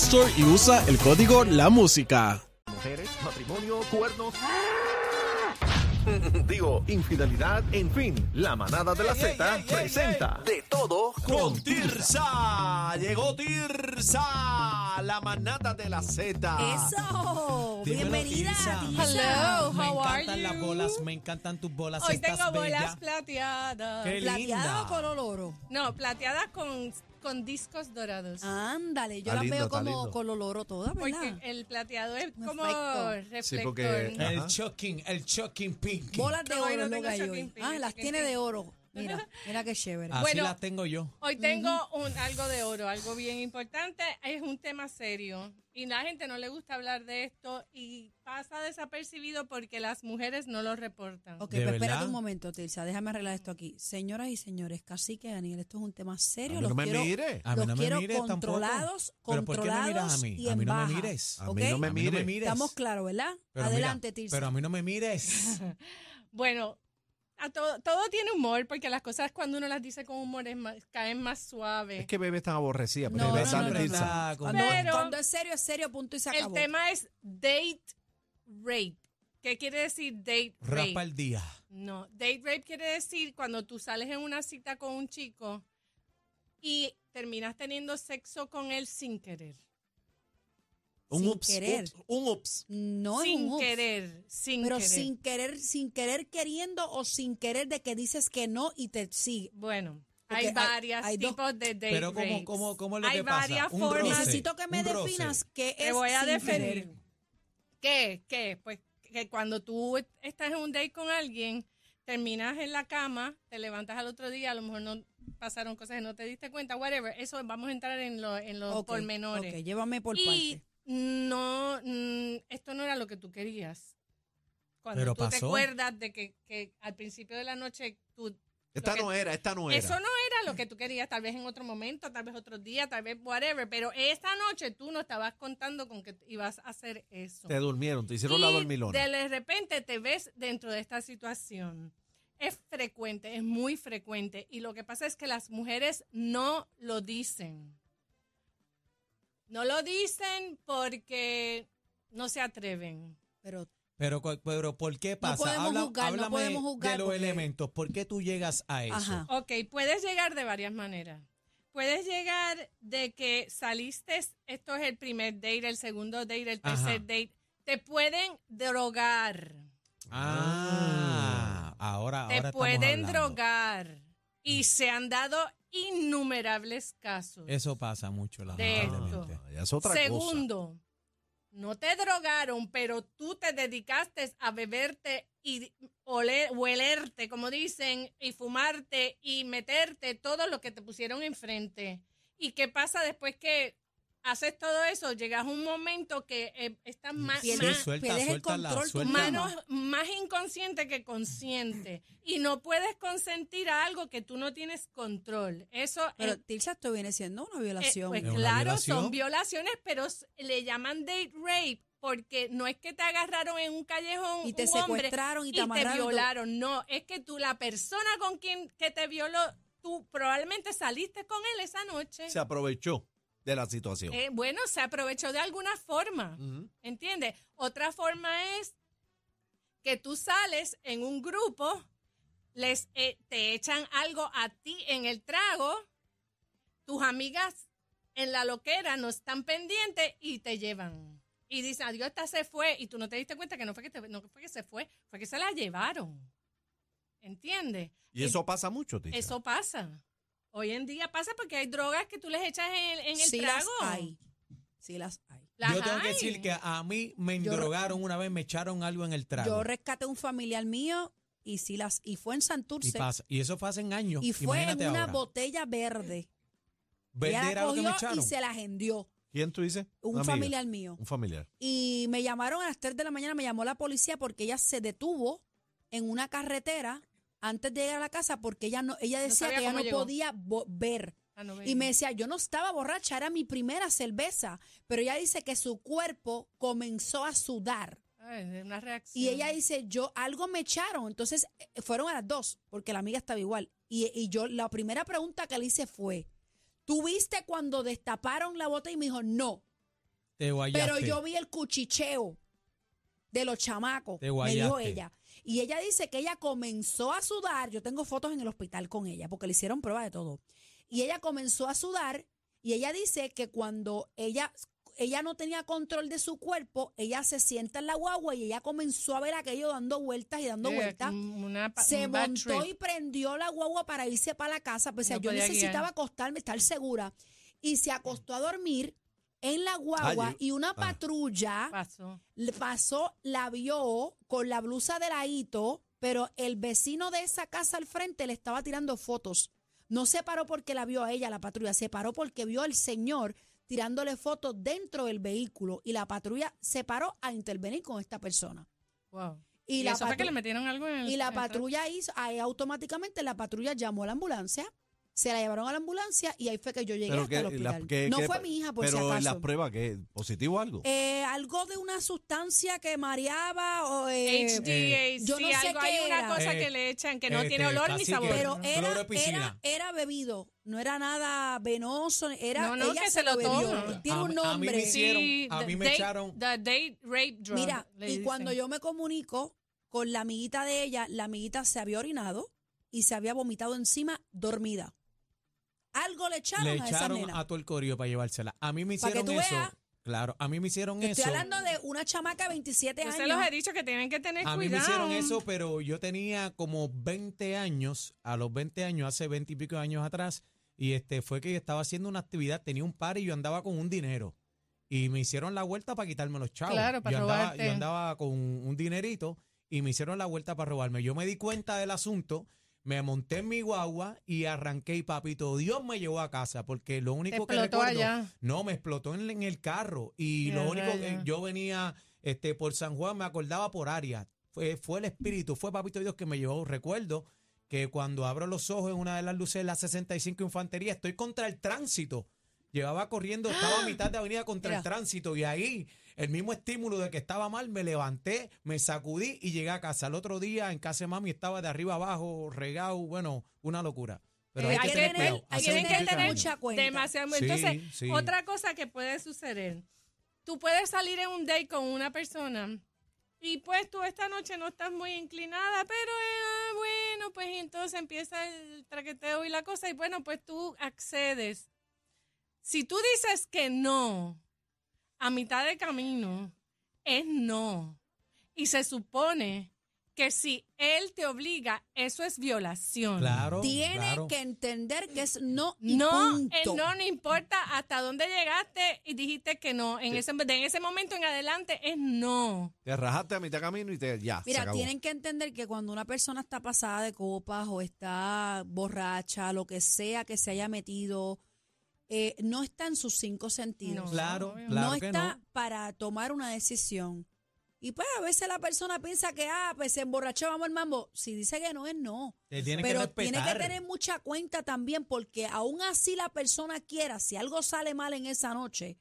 Store y usa el código La Música. Mujeres, matrimonio, cuernos. Digo, infidelidad, en fin, la manada de la Z presenta de todo con Tirsa. Llegó Tirsa, la manada de la Z. Eso. Dímelo, Bienvenida. Tirsa. Hello, Me how are encantan las you? bolas, me encantan tus bolas. Hoy estás tengo bolas bella. plateadas. Qué ¿Plateada linda. o color oro? No, plateadas con, con discos dorados. Ándale, yo Está las lindo, veo está como lindo. color oro todas, porque ¿verdad? el plateado es como Perfecto. reflector. Sí, porque- El shocking, el shocking pink. Bolas de No, oro no es lo tengo que hay shocking hoy. pin, Ah, las shocking tiene de oro. Mira, mira qué chévere. Así Bueno. las tengo yo. Hoy tengo un, algo de oro, algo bien importante. Es un tema serio y la gente no le gusta hablar de esto y pasa desapercibido porque las mujeres no lo reportan. Ok, ¿De pero espérate un momento, Tirsa, déjame arreglar esto aquí. Señoras y señores, Cacique y Daniel, esto es un tema A serio. mí los no me quiero, mire. A mí los no me quiero mires tampoco. controlados, ¿Pero por qué me miras a controlados mí? y A en mí no me mires. A mí no me A mí no me mire. mires. Estamos claros, ¿verdad? Pero mira, Adelante, Tirsa. Pero a mí no me mires. Bueno, a todo, todo tiene humor porque las cosas cuando uno las dice con humor es más- caen más suaves. Es que bebé tan aborrecida, pero No, bebé no. Está Cuando, Pero- cuando es serio, es serio, punto y se El tema es date rape. ¿Qué quiere decir date rape? Rapa el día. No, date rape quiere decir cuando tú sales en una cita con un chico y terminas teniendo sexo con él sin querer. Un Sin ups, querer. ups, un ups. No es sin un ups. querer, sin Pero querer. sin querer, sin querer queriendo o sin querer de que dices que no y te sigue. Bueno, Porque hay varios tipos de date Pero ¿cómo, rapes. cómo, cómo es lo Hay que pasa? varias Un formas. roce, Necesito que me definas qué es Te voy a sin definir. querer. ¿Qué? ¿Qué? Pues que cuando tú estás en un date con alguien, terminas en la cama, te levantas al otro día, a lo mejor no pasaron cosas y no te diste cuenta, whatever. Eso vamos a entrar en, lo- en los Ok, pormenores. ok, llévame por y parte. No, mm, esto no era lo que tú querías. Cuando Pero tú te acuerdas de que, que al principio de la noche tú... Esta no era, esta no era. Eso no era lo que tú querías, tal vez en otro momento, tal vez otro día, tal vez whatever, pero esta noche tú no estabas contando con que ibas a hacer eso. Te durmieron, te hicieron la Y dormilona. de repente te ves dentro de esta situación. Es frecuente, es muy frecuente. Y lo que pasa es que las mujeres no lo dicen. No lo dicen porque no se atreven. Pero Pero, pero ¿por qué pasa? podemos Habla- juzgar, no podemos juzgar de los porque- elementos. ¿Por qué tú llegas a eso? Ajá. Ok, puedes llegar de varias maneras. Puedes llegar de que saliste, esto es el primer date, el segundo date, el tercer Ajá. date. Te pueden drogar. Ah, ahora, ahora te pueden hablando. drogar. Y se han dado innumerables casos. Eso pasa mucho, De esto. Ah, ya es otra cosa. Segundo, no te drogaron, pero tú te dedicaste a beberte y oler, huelerte, como dicen, y fumarte y meterte todo lo que te pusieron enfrente. ¿Y qué pasa después que haces todo eso? Llegas a un momento que eh, estás más, pierdes, Sí, más- suelta, pierdes el suelta control tu mano. manos más inconsciente que consciente y no puedes consentir a algo que tú no tienes control. Eso Pero es Tirsa, esto viene siendo una eh, violación. pues ¿Es una claro, violación? son violaciones, pero le llaman date rape porque no es que te agarraron en un callejón Y te un hombre secuestraron y y te te amarraron. violaron. No, es que tú, la persona con quien que te violó, tú probablemente saliste con él esa noche. Se aprovechó de la situación. Eh, bueno, se aprovechó de alguna forma. Ujú. ¿Entiendes? Otra forma es que tú sales en un grupo, les eh, te echan algo a ti en el trago, tus amigas en la loquera no están pendientes y te llevan. Y dicen, adiós, esta se fue. Y tú no te diste cuenta que no fue que, te- no fue que se fue, fue que se la llevaron. ¿Entiendes? Y eso pasa mucho, Tisha. Eso pasa. Hoy en día pasa porque hay drogas que tú les echas en, en el sí las trago. hay. Sí las hay. Las Yo tengo que decir que a mí me Yo- endrogaron una vez, me echaron algo en el trago. Yo rescaté un familiar mío y sí las y fue en y, Santurce pasa, y eso fue hace años. y fue en una ahora. botella verde. Verde Ella era lo que me cogió y echaron. se la agendió. ¿Quién tú dices? Un amiga. familiar mío. Un familiar. Y me llamaron a las 3 de la mañana, me llamó la policía porque ella se detuvo en una carretera antes de llegar a la casa porque ella no ella decía que ella no llegó. podía ver. Ah, no, Y me decía, yo no estaba borracha, era mi primera cerveza, pero ella dice que su cuerpo comenzó a sudar. Ay, es una reacción. Y ella dice, yo algo me echaron. Entonces eh, fueron a las dos, porque la amiga estaba igual. Y, y yo, la primera pregunta que le hice fue, ¿tú viste cuando destaparon la botella? Y me dijo, no. Te. Pero yo vi el cuchicheo de los chamacos, Te me dijo guayaste. ella. Y ella dice que ella comenzó a sudar. Yo tengo fotos en el hospital con ella, porque le hicieron prueba de todo. Y ella comenzó a sudar. Y ella dice que cuando ella, ella no tenía control de su cuerpo, ella se sienta en la guagua y ella comenzó a ver aquello dando vueltas y dando Eh, vueltas. una pa- Se un bad montó trip. y prendió la guagua para irse para la casa. Pues o sea, No yo podía necesitaba guiar. acostarme, estar segura. Y se acostó a dormir en la guagua Ay, y una ah. patrulla Pasó. la vio con la blusa de ladito, pero el vecino de esa casa al frente le estaba tirando fotos. No se paró porque la vio a ella, la patrulla, se paró porque vio al señor tirándole fotos dentro del vehículo y la patrulla se paró a intervenir con esta persona. Wow. Y, Y, la eso fue que le metieron algo en el y la patrulla hizo, ahí automáticamente la patrulla llamó a la ambulancia, se la llevaron a la ambulancia y ahí fue que yo llegué Pero hasta que el la- hospital. que- no que- fue mi hija, por Pero si en acaso. las pruebas, ¿qué? ¿Positivo o algo? Eh, algo de una sustancia que mareaba o eh, HDA, yo sí, no sé algo, qué hay era. una cosa Eh, que le echan que no este, tiene olor ni sabor. pero era, era, era bebido, no era nada venoso, era No, no, ella que se se lo bebió. toma. Tiene A un mí- a mí me nombre. hicieron- a the mí me date- echaron- The date rape drug. Mira, y cuando yo me comunico con la amiguita de ella, la amiguita se había orinado y se había vomitado encima dormida. Algo le echaron, Le a esa echaron nena. a todo el corillo para llevársela. A mí me que hicieron tú eso. veas. Claro, a mí me hicieron Estoy eso. hablando de una chamaca de 27 Yo años. se los he dicho que tienen que tener A mí me cuidado. hicieron eso, pero yo tenía como 20 años, a los 20 años, hace 20 y pico de años atrás, y este fue que yo estaba haciendo una actividad, tenía un par y yo andaba con un dinero. Y me hicieron la vuelta para quitarme los chavos. Claro, para yo andaba, robarte. yo andaba con un dinerito y me hicieron la vuelta para robarme. Yo me di cuenta del asunto, me monté en mi guagua y arranqué y papito, Dios me llevó a casa porque lo único que explotó recuerdo, allá. no, me explotó en, en el carro y lo único que yo venía este por San Juan, me acordaba por área. Fue, fue el espíritu, fue papito Dios que me llevó. Recuerdo que cuando abro los ojos en una de las luces de la 65 Infantería, estoy contra el tránsito. Llevaba corriendo, estaba a mitad de avenida contra el tránsito y ahí el mismo estímulo de que estaba mal, me levanté, me sacudí y llegué a casa. El otro día en casa de mami estaba de arriba abajo, regado, bueno, una locura. Pero Eh, hay, que hay tener que cuidado. tener- hace tienen que 25 tener años. mucha cuenta. demasiado. Sí, Entonces, sí. otra cosa que puede suceder, tú puedes salir en un date con una persona y pues tú esta noche no estás muy inclinada, pero eh, bueno, pues entonces empieza el traqueteo y la cosa y bueno, pues tú accedes. Si tú dices que no a mitad de camino, es no. Y se supone que si él te obliga, eso es violación. Claro, Tiene claro. que entender que es no y No, punto. el no no importa hasta dónde llegaste y dijiste que no. En, ese, de en ese momento en adelante es no. Te rajaste a mitad de camino y te ya. se Mira, acabó. tienen que entender que cuando una persona está pasada de copas o está borracha, lo que sea que se haya metido, eh, no está en sus cinco sentidos. No. Claro, claro no que está no. para tomar una decisión. Y pues a veces la persona piensa que, ah, pues se emborrachó, vamos al mambo. Si dice que no, es no. Que Pero tiene que tener mucha cuenta también porque aún así la persona quiera, si algo sale mal en esa noche,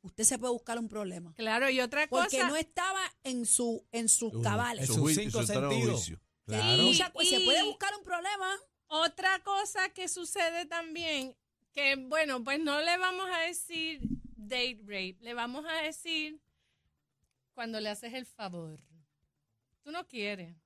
usted se puede buscar un problema. Claro, y otra Porque cosa. no estaba en su en sus Uh, cabales. en Su sus cinco sentidos. Claro. Mucha- Y- se puede buscar un problema. Otra cosa que sucede también, que bueno, pues no le vamos a decir date rape, le vamos a decir cuando le haces el favor. Tú no quieres.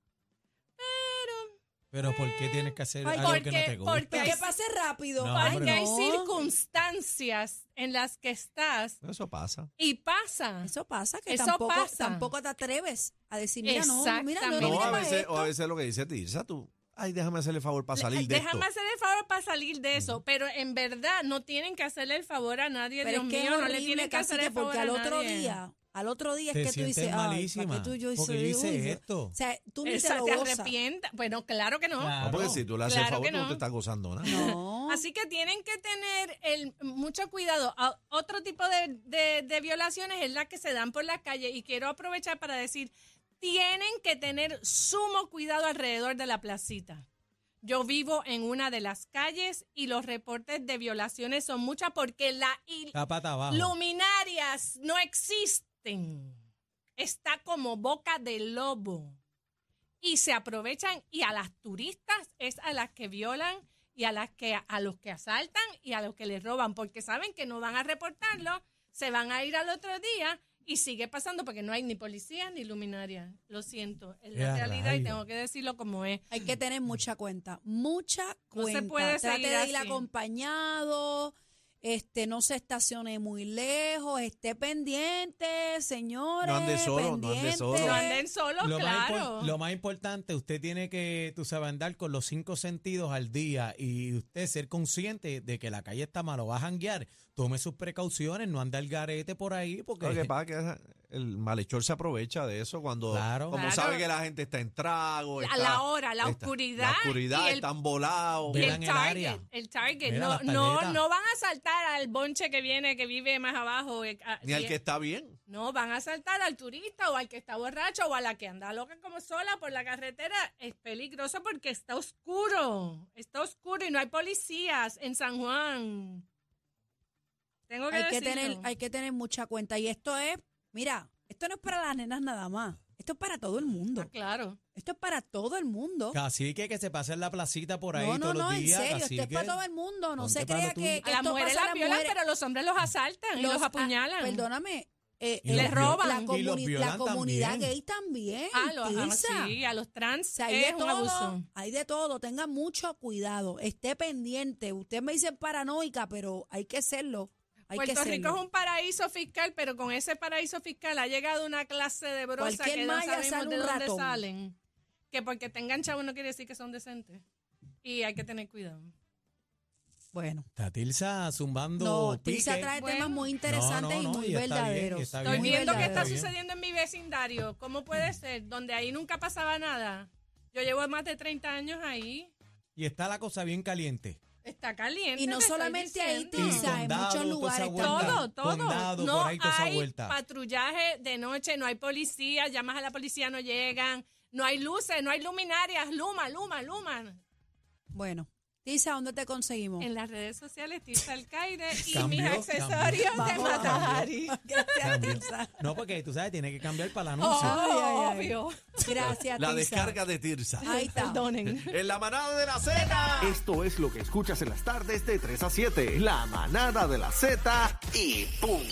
Pero Pero ¿por qué tienes que hacer Ay, algo que no porque- te gusta? porque- Pues que pase rápido. No, Porque hay no. circunstancias en las que estás Eso pasa. y pasa. Eso pasa, que Eso tampoco, pasa. tampoco te atreves a decir, mira, no, mira, no, no, a veces, esto. o a veces lo que dice Tirsa, tú, ay, déjame hacerle el favor para salir de Déjame esto. hacer el favor para salir de eso, pero en verdad no tienen que hacerle el favor a nadie, Pero Dios es que mío, no le tienen que hacer el favor porque al otro nadie. día, al otro día es Te que tú dices, ay, malísima, ¿para qué tú yo hice yo hice esto. O sea, tú ni te Esa lo te gozas. arrepientas. Bueno, claro que no. Claro. No, porque si tú le haces Claro el favor, no no. te estás gozando nada. No. Así que tienen que tener el, mucho cuidado. A- Otro tipo de, de- de violaciones es la que se dan por la calle y quiero aprovechar para decir, tienen que tener sumo cuidado alrededor de la placita. Yo vivo en una de las calles y los reportes de violaciones son muchas porque la il- La pata abajo. luminarias no existen. Está como boca de lobo. Y se aprovechan y a las turistas es a las que violan y a las que a los que asaltan y a los que les roban porque saben que no van a reportarlo, se van a ir al otro día y sigue pasando porque no hay ni policía ni luminaria. Lo siento, es la ¡Ea, realidad y tengo que decirlo como es. Hay que tener mucha cuenta, mucha No se cuenta. puede Trate seguir de ir así. acompañado, este, no se estacione muy lejos, esté pendiente, señores. No ande solo, no ande pendiente. solo. No anden solos, Lo, más claro. impor- lo más importante, usted tiene que, tú sabes, andar con los cinco sentidos al día y usted ser consciente de que la calle está malo, va a janguear, tome sus precauciones, no ande al garete por ahí, porque Lo que pasa es que el malhechor se aprovecha de eso cuando, Claro. como Claro. sabe que la gente está en trago. A está- la hora, la está- oscuridad La oscuridad, y el- están volados. Y el el target, área. el target, Mira no, no, no van a saltar al bonche que viene, que vive más abajo. eh, ah, Ni al que está bien. No, van a saltar al turista o al que está borracho o a la que anda loca como sola por la carretera. Es peligroso porque está oscuro. Está oscuro y no hay policías en San Juan. Tengo que hay que decirlo. tener, hay que tener mucha cuenta. Y esto es, mira, esto no es para las nenas nada más. Esto es para todo el mundo. Ah, claro. Esto es para todo el mundo. Cacique que se pase en la placita por ahí No, no, todos no, los en días. serio, esto es para todo el mundo. No se crea que, que las esto mujeres las violan, mujeres. pero los hombres los asaltan y Los- los ah, apuñalan. perdóname. eh, Y la- los violan. la, los comuni- la comunidad también. gay también. Ah, los, Tirsa. sí, a los trans O sea, hay de es un todo, abuso. hay de todo, tenga mucho cuidado, esté pendiente. Usted me dice paranoica, pero hay que serlo. Hay que Puerto Rico es un paraíso fiscal, pero con ese paraíso fiscal ha llegado una clase de brosa Cualquier que no sabemos sale de dónde ratón. salen. Que porque tengan chavos no quiere decir que son decentes. Y hay que tener cuidado. Bueno, Está Tilsa zumbando no, pique. trae Bueno. temas muy interesantes no, no, y muy y está bien, verdaderos. Estoy bien. viendo qué está sucediendo en mi vecindario. ¿Cómo puede ser? Donde ahí nunca pasaba nada. Yo llevo más de 30 años ahí. Y está la cosa bien caliente. Está caliente. Y no solamente ahí. Tirsa, en muchos lugares. vuelta. Todo, todo. Condado, no ahí, hay vuelta. patrullaje de noche, no hay policía, llamas a la policía, no llegan, no hay luces, no hay luminarias, luma, luma, luma. Bueno, Tirsa, ¿dónde te conseguimos? En las redes sociales, Tirsa Alcaide y Cambió, mis accesorios de Vamos, Matahari. Gracias, Cambió. Tirsa. No, porque tú sabes, tiene que cambiar para el Oh, anuncio. Ay, ay, ay. obvio. Gracias, La Tirsa. descarga de Tirsa. Ahí está. Perdonen. En la manada de la Z. Esto es lo que escuchas en las tardes de 3 a 7. La manada de la Z y punto.